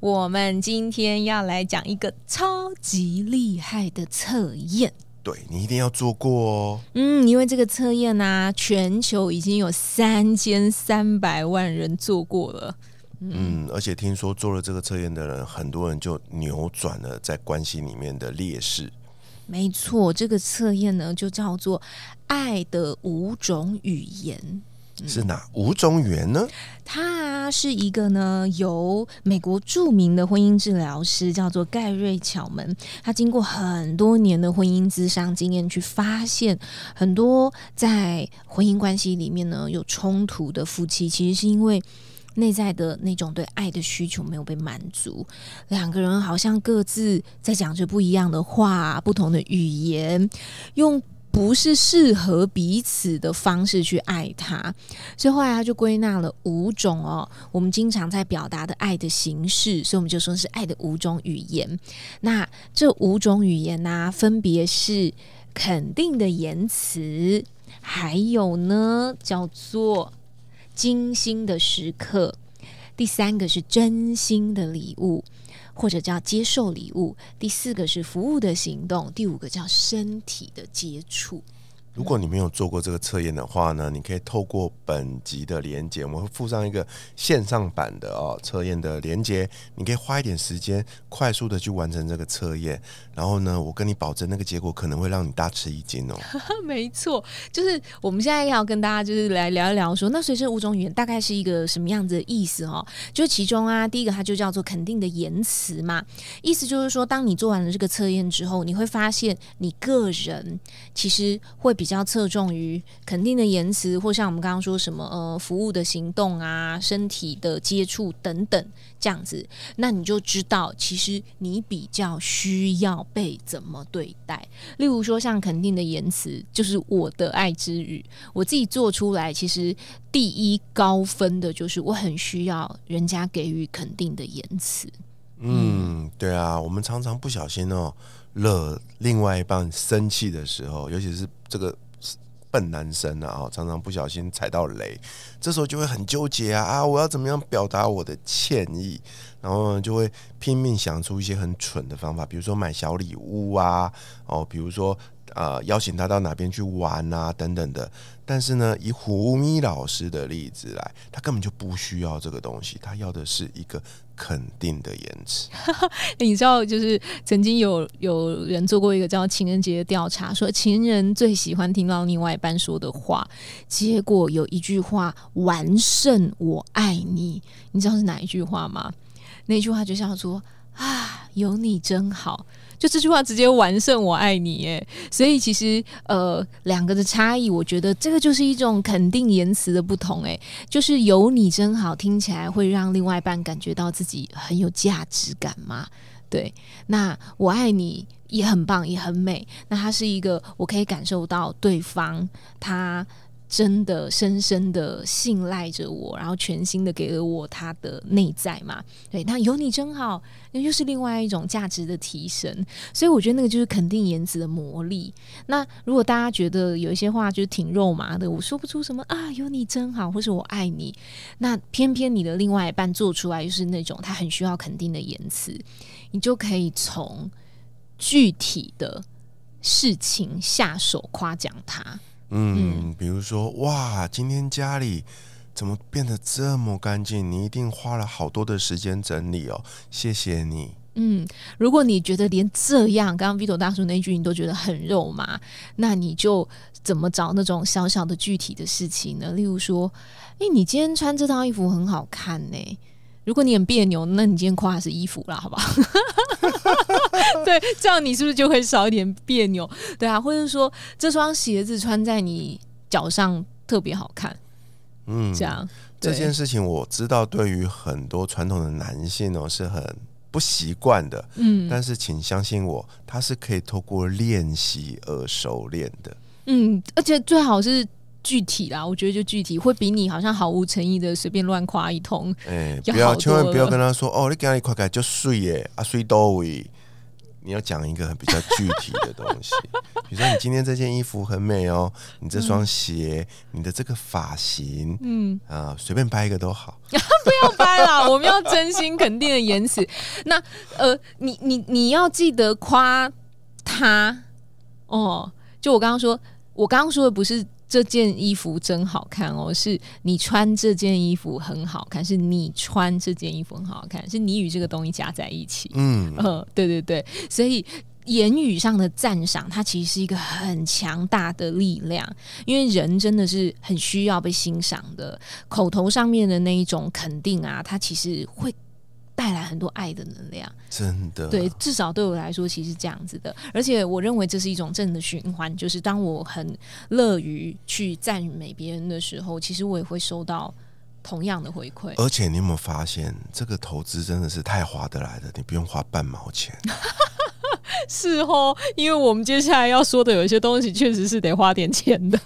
我们今天要来讲一个超级厉害的测验，对你一定要做过哦。嗯，因为这个测验呢，全球已经有三千三百万人做过了。嗯，而且听说做了这个测验的人，很多人就扭转了在关系里面的劣势。没错，这个测验呢，就叫做《爱的五种语言》。是哪五种语言呢？他是一个呢，由美国著名的婚姻治疗师叫做盖瑞巧门，他经过很多年的婚姻咨商经验，去发现很多在婚姻关系里面呢有冲突的夫妻，其实是因为内在的那种对爱的需求没有被满足，两个人好像各自在讲着不一样的话，不同的语言，用。不是适合彼此的方式去爱他，所以后来他就归纳了五种哦，我们经常在表达的爱的形式，所以我们就说是爱的五种语言。那这五种语言呢，分别是肯定的言辞，还有呢叫做精心的时刻，第三个是真心的礼物。或者叫接受礼物，第四个是服务的行动，第五个叫身体的接触。如果你没有做过这个测验的话呢，你可以透过本集的连接，我们会附上一个线上版的哦测验的连接，你可以花一点时间，快速的去完成这个测验。然后呢，我跟你保证，那个结果可能会让你大吃一惊哦。没错，就是我们现在要跟大家就是来聊一聊，说那所以这五种语言大概是一个什么样子的意思哦？就其中啊，第一个它就叫做肯定的言辞嘛，意思就是说，当你做完了这个测验之后，你会发现你个人其实会比。比较侧重于肯定的言辞，或像我们刚刚说什么呃服务的行动啊、身体的接触等等这样子，那你就知道其实你比较需要被怎么对待。例如说像肯定的言辞，就是我的爱之语，我自己做出来，其实第一高分的就是我很需要人家给予肯定的言辞。嗯，对啊，我们常常不小心哦。惹另外一半生气的时候，尤其是这个笨男生啊，常常不小心踩到雷，这时候就会很纠结啊啊！我要怎么样表达我的歉意？然后呢，就会拼命想出一些很蠢的方法，比如说买小礼物啊，哦，比如说呃邀请他到哪边去玩啊等等的。但是呢，以胡咪老师的例子来，他根本就不需要这个东西，他要的是一个。肯定的言辞，你知道，就是曾经有有人做过一个叫情人节的调查，说情人最喜欢听到另外一半说的话，结果有一句话完胜“我爱你”，你知道是哪一句话吗？那句话就像说啊，有你真好。就这句话直接完胜“我爱你”哎，所以其实呃两个的差异，我觉得这个就是一种肯定言辞的不同哎，就是有你真好，听起来会让另外一半感觉到自己很有价值感嘛。对，那我爱你也很棒，也很美。那它是一个我可以感受到对方他。真的深深的信赖着我，然后全心的给了我他的内在嘛？对，那有你真好，那又是另外一种价值的提升。所以我觉得那个就是肯定言辞的魔力。那如果大家觉得有一些话就是挺肉麻的，我说不出什么啊，有你真好，或是我爱你，那偏偏你的另外一半做出来又是那种他很需要肯定的言辞，你就可以从具体的事情下手夸奖他。嗯，比如说，哇，今天家里怎么变得这么干净？你一定花了好多的时间整理哦，谢谢你。嗯，如果你觉得连这样，刚刚 Vito 大叔那句你都觉得很肉麻，那你就怎么找那种小小的具体的事情呢？例如说，哎，你今天穿这套衣服很好看呢。如果你很别扭，那你今天夸的是衣服啦，好不好？对，这样你是不是就会少一点别扭？对啊，或者说这双鞋子穿在你脚上特别好看，嗯，这样这件事情我知道，对于很多传统的男性哦是很不习惯的。嗯但是请相信我，它是可以透过练习而熟练的。嗯，而且最好是具体啦，我觉得就具体会比你好像毫无诚意的随便乱夸一通。哎、要不要千万不要跟他说哦，你给他一块块就睡耶，啊睡多位。你要讲一个很比较具体的东西，比如说你今天这件衣服很美哦，你这双鞋，你的这个发型嗯，啊，随便拍一个都好。不要掰啦，我们要真心肯定的言辞。那呃，你你你要记得夸他哦。就我刚刚说，我刚刚说的不是这件衣服真好看哦，是你穿这件衣服很好看，是你穿这件衣服很好看，是你与这个东西加在一起。嗯，呃，对对对，所以言语上的赞赏，它其实是一个很强大的力量，因为人真的是很需要被欣赏的。口头上面的那一种肯定啊，它其实会带来很多爱的能量。真的，对，至少对我来说，其实这样子的。而且我认为这是一种正的循环，就是当我很乐于去赞美别人的时候，其实我也会收到同样的回馈。而且你有没有发现，这个投资真的是太划得来的，你不用花半毛钱。是哦，因为我们接下来要说的有一些东西确实是得花点钱的，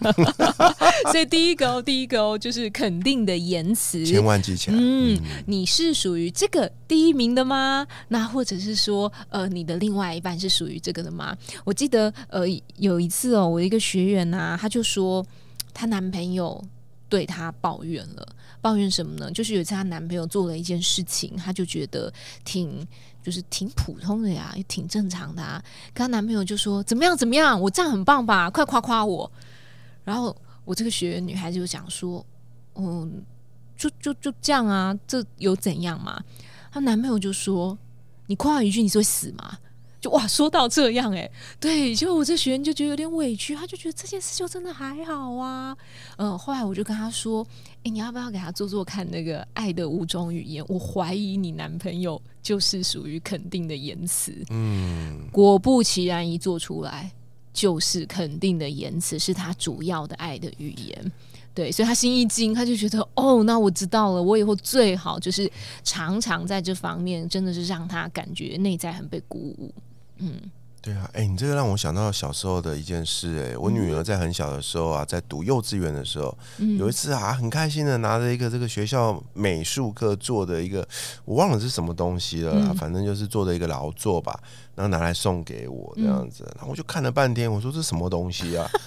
所以第一个哦，第一个哦，就是肯定的言辞。千万记起来。嗯，你是属于这个第一名的吗？那或者是说，呃，你的另外一半是属于这个的吗？我记得，呃，有一次哦，我一个学员呐、她就说她男朋友对她抱怨了，抱怨什么呢？就是有一次她男朋友做了一件事情，她就觉得挺。就是挺普通的呀，也挺正常的啊。跟她男朋友就说怎么样怎么样，我这样很棒吧，快夸夸我。然后我这个学员女孩子就想说，嗯，就就就这样啊，这有怎样嘛？她男朋友就说：“你夸我一句，你是会死吗？”就哇，说到这样哎、对，就我这学员就觉得有点委屈，他就觉得这件事就真的还好啊。嗯、后来我就跟他说：“哎、你要不要给他做做看那个爱的五种语言？我怀疑你男朋友就是属于肯定的言辞。”嗯，果不其然，一做出来就是肯定的言辞，是他主要的爱的语言。对，所以他心一惊，他就觉得哦，那我知道了，我以后最好就是常常在这方面，真的是让他感觉内在很被鼓舞。嗯对啊，哎、你这个让我想到小时候的一件事、哎，我女儿在很小的时候啊，在读幼稚园的时候，嗯，有一次啊，很开心的拿着一个这个学校美术课做的一个，我忘了是什么东西了啦，嗯。反正就是做的一个劳作吧，然后拿来送给我这样子，然后我就看了半天，我说这什么东西啊？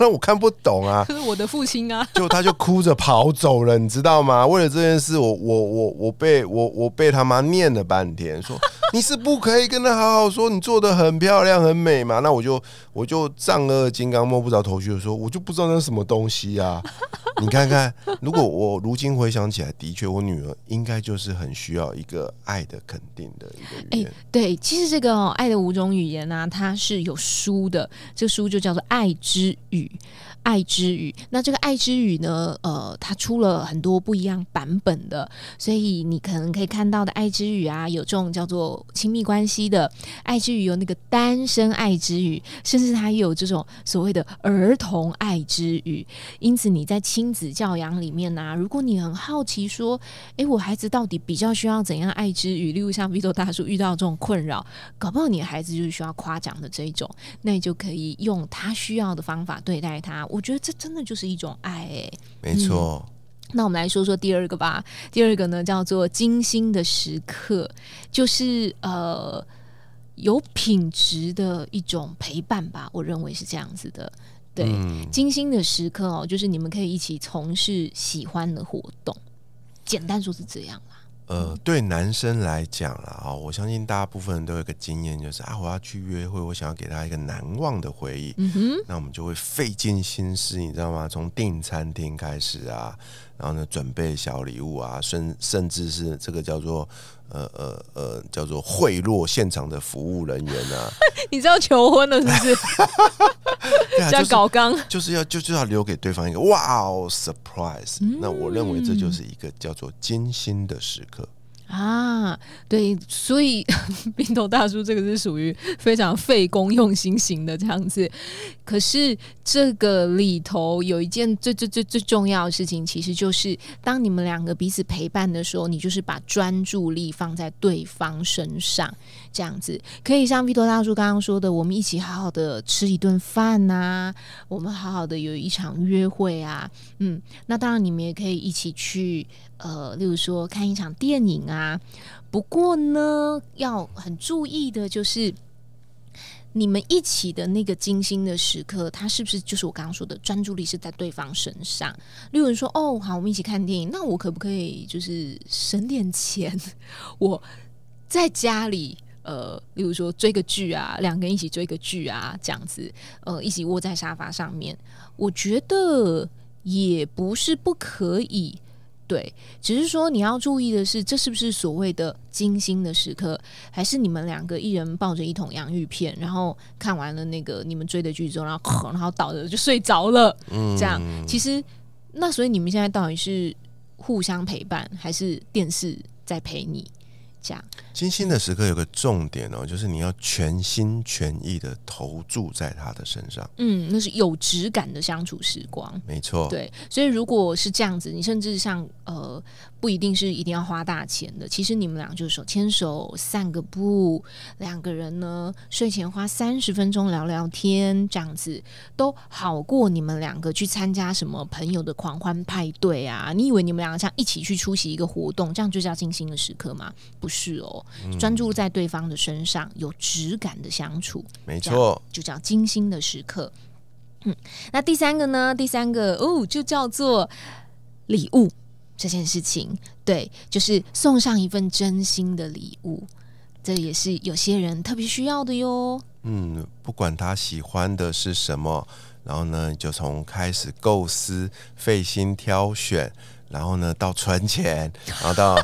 那我看不懂啊，可是我的父亲啊，就他就哭着跑走了，你知道吗？为了这件事，我我我我被我我被他妈念了半天，说 你是不可以跟他好好说，你做的很漂亮很美嘛。那我就我就丈二金刚摸不着头绪的说，我就不知道那是什么东西啊。你看看，如果我如今回想起来，的确我女儿应该就是很需要一个爱的肯定的一个语言。对，其实这个、哦《爱的五种语言》呢，它是有书的，这书就叫做《爱之语》。爱之语，那这个爱之语呢？呃，它出了很多不一样版本的，所以你可能可以看到的爱之语啊，有这种叫做亲密关系的爱之语，有那个单身爱之语，甚至它也有这种所谓的儿童爱之语。因此你在亲子教养里面呢、如果你很好奇说，诶，我孩子到底比较需要怎样爱之语？例如像 Vito 大叔遇到这种困扰，搞不好你的孩子就是需要夸奖的这一种，那你就可以用他需要的方法对待他。我觉得这真的就是一种爱诶、没错，那我们来说说第二个吧。第二个呢叫做精心的时刻，就是呃有品质的一种陪伴吧。我认为是这样子的。对，嗯，精心的时刻哦，就是你们可以一起从事喜欢的活动。简单说是这样啦。呃，对男生来讲啦，啊，我相信大部分人都有一个经验，就是啊，我要去约会，我想要给他一个难忘的回忆，嗯哼，那我们就会费尽心思，你知道吗？从订餐厅开始啊，然后呢，准备小礼物啊，甚甚至是这个叫做呃呃呃叫做贿赂现场的服务人员啊，你知道求婚了是不是？对啊，在搞刚。就是要就是要留给对方一个哇哦 surprise、那我认为这就是一个叫做艰辛的时刻。啊，对，所以 冰头大叔这个是属于非常费工用心型的这样子。可是这个里头有一件最最最最重要的事情，其实就是当你们两个彼此陪伴的时候，你就是把专注力放在对方身上，这样子可以像冰头大叔刚刚说的，我们一起好好的吃一顿饭呐，我们好好的有一场约会啊，嗯，那当然你们也可以一起去。呃，例如说看一场电影啊，不过呢，要很注意的就是你们一起的那个精心的时刻，它是不是就是我刚刚说的专注力是在对方身上？例如说，哦，好，我们一起看电影，那我可不可以就是省点钱？我在家里，呃，例如说追个剧啊，两个人一起追个剧啊，这样子，呃，一起窝在沙发上面，我觉得也不是不可以。对，只是说你要注意的是，这是不是所谓的精心的时刻，还是你们两个一人抱着一桶洋芋片，然后看完了那个你们追的剧之后，然后然后倒着就睡着了？嗯，这样其实那所以你们现在到底是互相陪伴，还是电视在陪你？这样精心的时刻有个重点哦，就是你要全心全意的投注在他的身上。嗯，那是有质感的相处时光。没错，对。所以如果是这样子，你甚至像呃。不一定是一定要花大钱的，其实你们俩就是手牵手散个步，两个人呢睡前花三十分钟聊聊天，这样子都好过你们两个去参加什么朋友的狂欢派对啊？你以为你们两个像一起去出席一个活动，这样就叫精心的时刻吗？不是哦，专注在对方的身上，有质感的相处，没错，就叫精心的时刻。嗯，那第三个呢？第三个哦，就叫做礼物。这件事情，对，就是送上一份真心的礼物，这也是有些人特别需要的哟。嗯，不管他喜欢的是什么，然后呢，就从开始构思、费心挑选，然后呢，到存钱，然后到。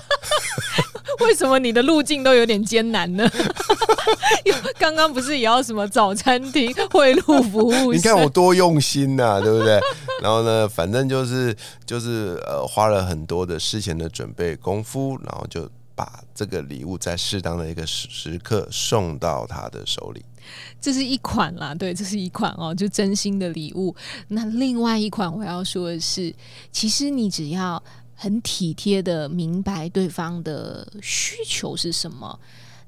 为什么你的路径都有点艰难呢？刚刚不是也要什么早餐厅贿赂服务？你看我多用心呐，对不对？然后呢，反正就是就是呃，花了很多的事前的准备功夫，然后就把这个礼物在适当的一个时时刻送到他的手里。这是一款啦，对，这是一款哦，就真心的礼物。那另外一款我要说的是，其实你只要。很体贴的明白对方的需求是什么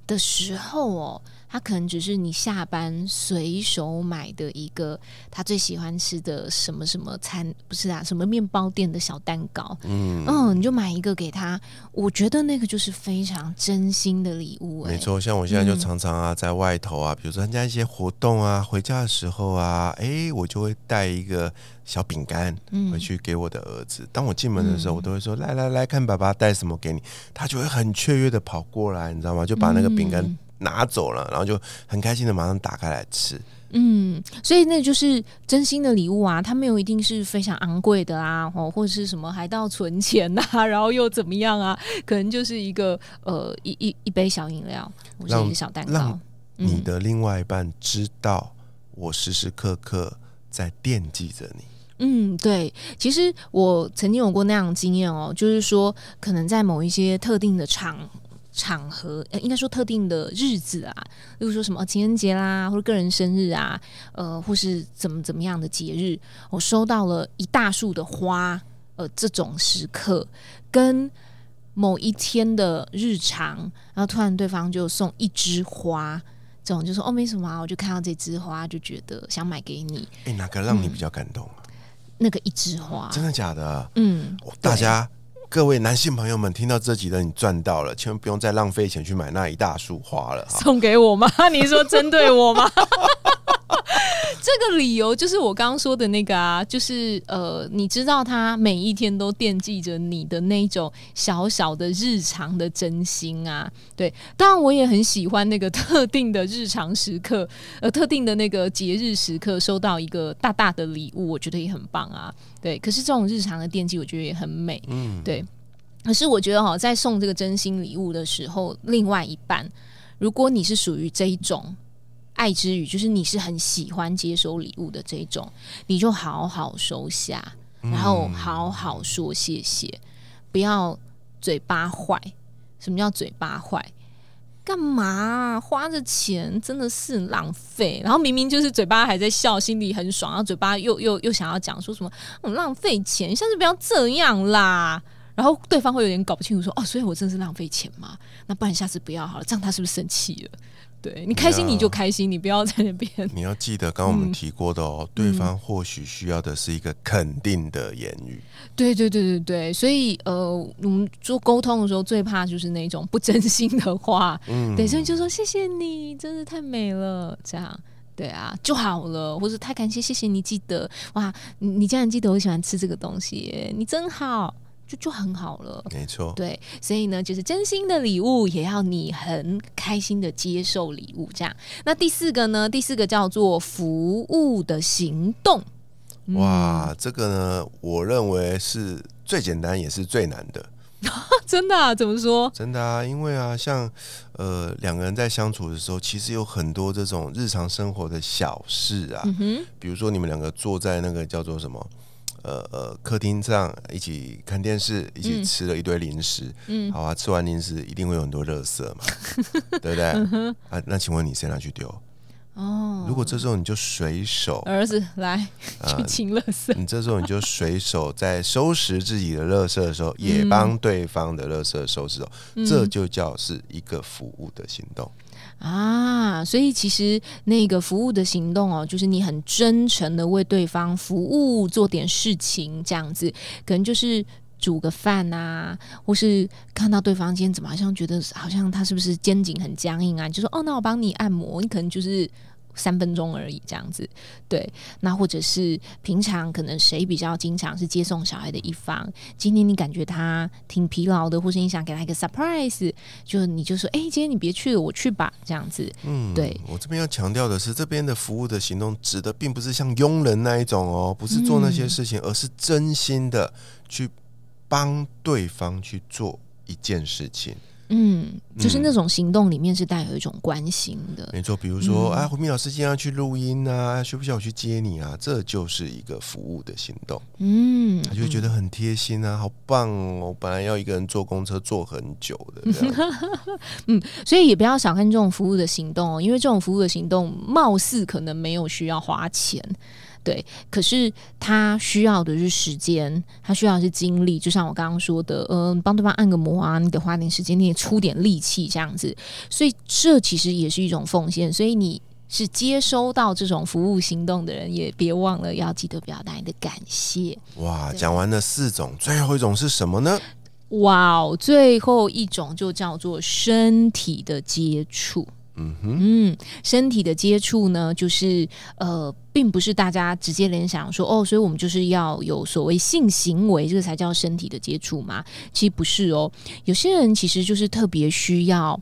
的时候哦。他可能只是你下班随手买的一个他最喜欢吃的什么什么餐，不是啊，什么面包店的小蛋糕，嗯嗯，你就买一个给他。我觉得那个就是非常真心的礼物。没错，像我现在就常常啊，在外头啊，比如说参加一些活动啊，回家的时候啊，哎，我就会带一个小饼干回去给我的儿子。当我进门的时候，我都会说：“来来来看，爸爸带什么给你。”他就会很雀跃的跑过来，你知道吗？就把那个饼干。拿走了，然后就很开心的马上打开来吃。嗯，所以那就是真心的礼物啊，它没有一定是非常昂贵的啊，哦，或者是什么还到存钱呐，然后又怎么样啊？可能就是一个呃一一一杯小饮料，或者一个小蛋糕。你的另外一半知道我时时刻刻在惦记着你。嗯，对，其实我曾经有过那样的经验哦，就是说可能在某一些特定的场。场合，应该说特定的日子啊，例如说什么情人节啦，或者个人生日啊，呃，或是怎么怎么样的节日，我收到了一大束的花，呃，这种时刻跟某一天的日常，然后突然对方就送一枝花，这种就说哦没什么啊，我就看到这枝花就觉得想买给你。哎，哪个让你比较感动啊？那个一枝花，真的假的？嗯，大家。各位男性朋友们，听到这集的你赚到了，千万不用再浪费钱去买那一大束花了。送给我吗？你说针对我吗？这个理由就是我刚刚说的那个啊，就是呃，你知道他每一天都惦记着你的那种小小的日常的真心啊。对，当然我也很喜欢那个特定的日常时刻，呃，特定的那个节日时刻收到一个大大的礼物，我觉得也很棒啊。对，可是这种日常的惦记，我觉得也很美。嗯，对。可是我觉得哈，在送这个真心礼物的时候，另外一半，如果你是属于这一种。爱之语就是你是很喜欢接收礼物的这种，你就好好收下，然后好好说谢谢，不要嘴巴坏，什么叫嘴巴坏？干嘛花着钱真的是浪费？然后明明就是嘴巴还在笑，心里很爽，然后嘴巴又又又想要讲说什么浪费钱，下次不要这样啦。然后对方会有点搞不清楚，说哦，所以我真的是浪费钱吗？那不然下次不要好了，这样他是不是生气了？对你开心你就开心，你不要在那边。你要记得，刚刚我们提过的哦，对方或许需要的是一个肯定的言语。对对对对对，所以呃，我们做沟通的时候最怕就是那种不真心的话。嗯，对，所以就说谢谢你，真的太美了，这样对啊就好了，或者太感谢，谢谢你记得哇，你你竟然记得我喜欢吃这个东西，你真好。就就很好了，没错。对，所以呢，就是真心的礼物，也要你很开心的接受礼物，这样。那第四个呢？第四个叫做服务的行动。哇，这个呢，我认为是最简单也是最难的。真的？啊怎么说？真的啊，因为啊，像呃两个人在相处的时候，其实有很多这种日常生活的小事啊，比如说你们两个坐在那个叫做什么？呃呃，客厅上一起看电视，一起吃了一堆零食。嗯，好啊，吃完零食一定会有很多垃圾嘛，对不对？啊，那请问你谁拿去丢？哦，如果这时候你就随手，儿子来 去清垃圾，你这时候你就随手在收拾自己的垃圾的时候，也帮对方的垃圾收拾哦，这就叫是一个服务的行动。啊，所以其实那个服务的行动哦，就是你很真诚的为对方服务，做点事情这样子，可能就是煮个饭啊，或是看到对方今天怎么好像觉得好像他是不是肩颈很僵硬啊，就说哦，那我帮你按摩，你可能就是。三分钟而已，这样子，对。那或者是平常可能谁比较经常是接送小孩的一方，今天你感觉他挺疲劳的，或是你想给他一个 surprise，就你就说，哎，今天你别去了，我去吧，这样子。嗯，对。我这边要强调的是，这边的服务的行动指的并不是像佣人那一种哦，不是做那些事情，而是真心的去帮对方去做一件事情。嗯，就是那种行动里面是带有一种关心的，没错。比如说，啊，胡明老师今天要去录音啊，需不需要我去接你啊？这就是一个服务的行动。嗯，他就会觉得很贴心啊，好棒哦！本来要一个人坐公车坐很久的，嗯，所以也不要小看这种服务的行动哦，因为这种服务的行动貌似可能没有需要花钱。对，可是他需要的是时间，他需要的是精力。就像我刚刚说的，嗯，帮对方按个摩啊，你得花点时间，你也出点力气这样子。所以这其实也是一种奉献。所以你是接收到这种服务行动的人，也别忘了要记得表达你的感谢。哇，讲完了四种，最后一种是什么呢？哇，最后一种就叫做身体的接触。嗯哼，身体的接触呢，就是呃，并不是大家直接联想说哦，所以我们就是要有所谓性行为，这个才叫身体的接触嘛？其实不是哦，有些人其实就是特别需要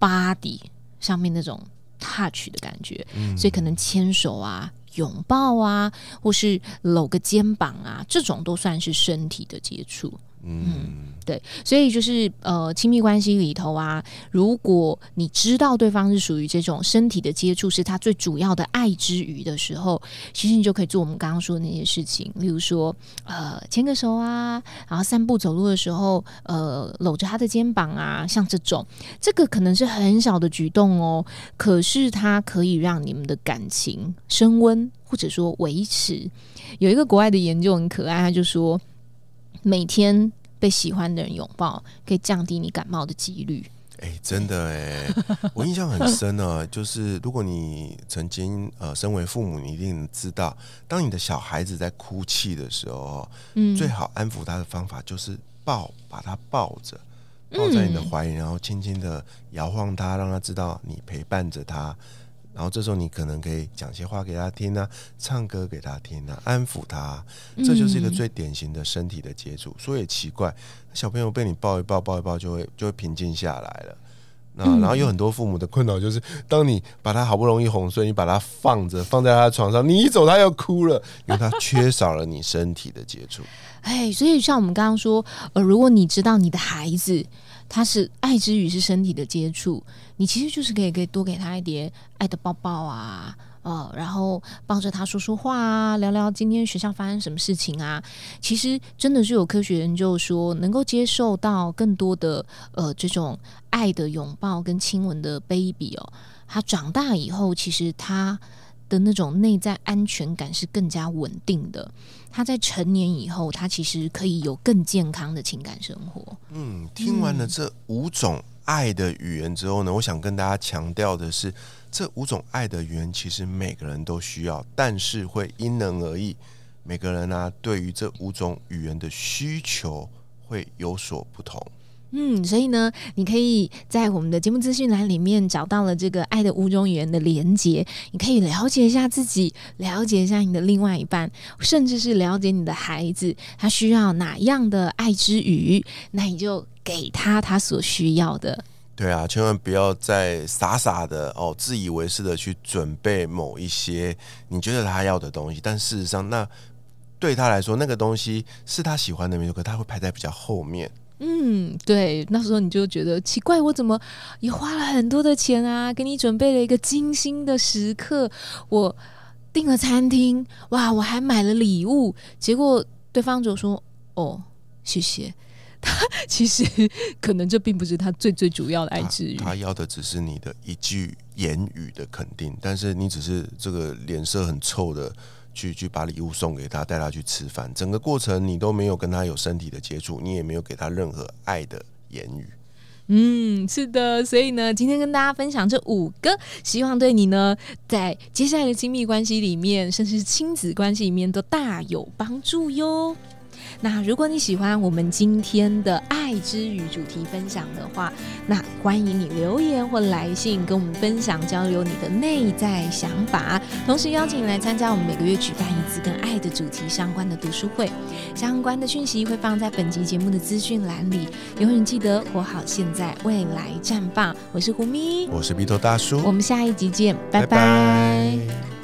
body 上面那种 touch 的感觉，所以可能牵手啊、拥抱啊，或是搂个肩膀啊，这种都算是身体的接触。嗯，对，所以就是呃，亲密关系里头啊，如果你知道对方是属于这种身体的接触是他最主要的爱之余的时候，其实你就可以做我们刚刚说的那些事情，例如说呃，牵个手啊，然后散步走路的时候，呃，搂着他的肩膀啊，像这种，这个可能是很小的举动哦，可是它可以让你们的感情升温，或者说维持。有一个国外的研究很可爱，他就说。每天被喜欢的人拥抱，可以降低你感冒的几率。哎，真的哎，我印象很深啊。就是如果你曾经呃，身为父母，你一定知道，当你的小孩子在哭泣的时候，嗯，最好安抚他的方法就是抱，把他抱着，抱在你的怀里，然后轻轻的摇晃他，让他知道你陪伴着他。然后这时候你可能可以讲些话给他听啊，唱歌给他听啊，安抚他，这就是一个最典型的身体的接触。所以奇怪，小朋友被你抱一抱，抱一抱就会就会平静下来了。那然后有很多父母的困扰就是，当你把他好不容易哄睡，你把他放着放在他的床上，你一走他又哭了，因为他缺少了你身体的接触。哎，所以像我们刚刚说，呃，如果你知道你的孩子。他是爱之语是身体的接触，你其实就是可以可以多给他一点爱的抱抱啊，哦，然后抱着他说说话啊，聊聊今天学校发生什么事情啊。其实真的是有科学研究说，能够接受到更多的呃这种爱的拥抱跟亲吻的 baby 哦，他长大以后，其实他的那种内在安全感是更加稳定的。他在成年以后，他其实可以有更健康的情感生活。嗯，听完了这五种爱的语言之后呢，我想跟大家强调的是。这五种爱的语言，其实每个人都需要，但是会因人而异。每个人呢，对于这五种语言的需求会有所不同。嗯，所以呢，你可以在我们的节目资讯栏里面找到了这个爱的五种语言的连接，你可以了解一下自己，了解一下你的另外一半，甚至是了解你的孩子，他需要哪样的爱之语，那你就给他他所需要的。对啊，千万不要再傻傻的哦，自以为是的去准备某一些你觉得他要的东西，但事实上，那对他来说，那个东西是他喜欢的没错，可他会排在比较后面。嗯，对，那时候你就觉得奇怪，我怎么也花了很多的钱啊，给你准备了一个精心的时刻，我订了餐厅，哇，我还买了礼物，结果对方就说：“哦，谢谢。”他其实 可能这并不是他最最主要的爱之语，他要的只是你的一句言语的肯定，但是你只是这个脸色很臭的去去把礼物送给他，带他去吃饭，整个过程你都没有跟他有身体的接触，你也没有给他任何爱的言语。嗯，是的，所以呢，今天跟大家分享这五个，希望对你呢，在接下来的亲密关系里面，甚至是亲子关系里面，都大有帮助哟。那如果你喜欢我们今天的爱之语主题分享的话，那欢迎你留言或来信跟我们分享交流你的内在想法，同时邀请你来参加我们每个月举办一次跟爱的主题相关的读书会，相关的讯息会放在本集节目的资讯栏里。永远记得活好现在，未来绽放。我是胡咪，我是鼻头大叔，我们下一集见，拜拜。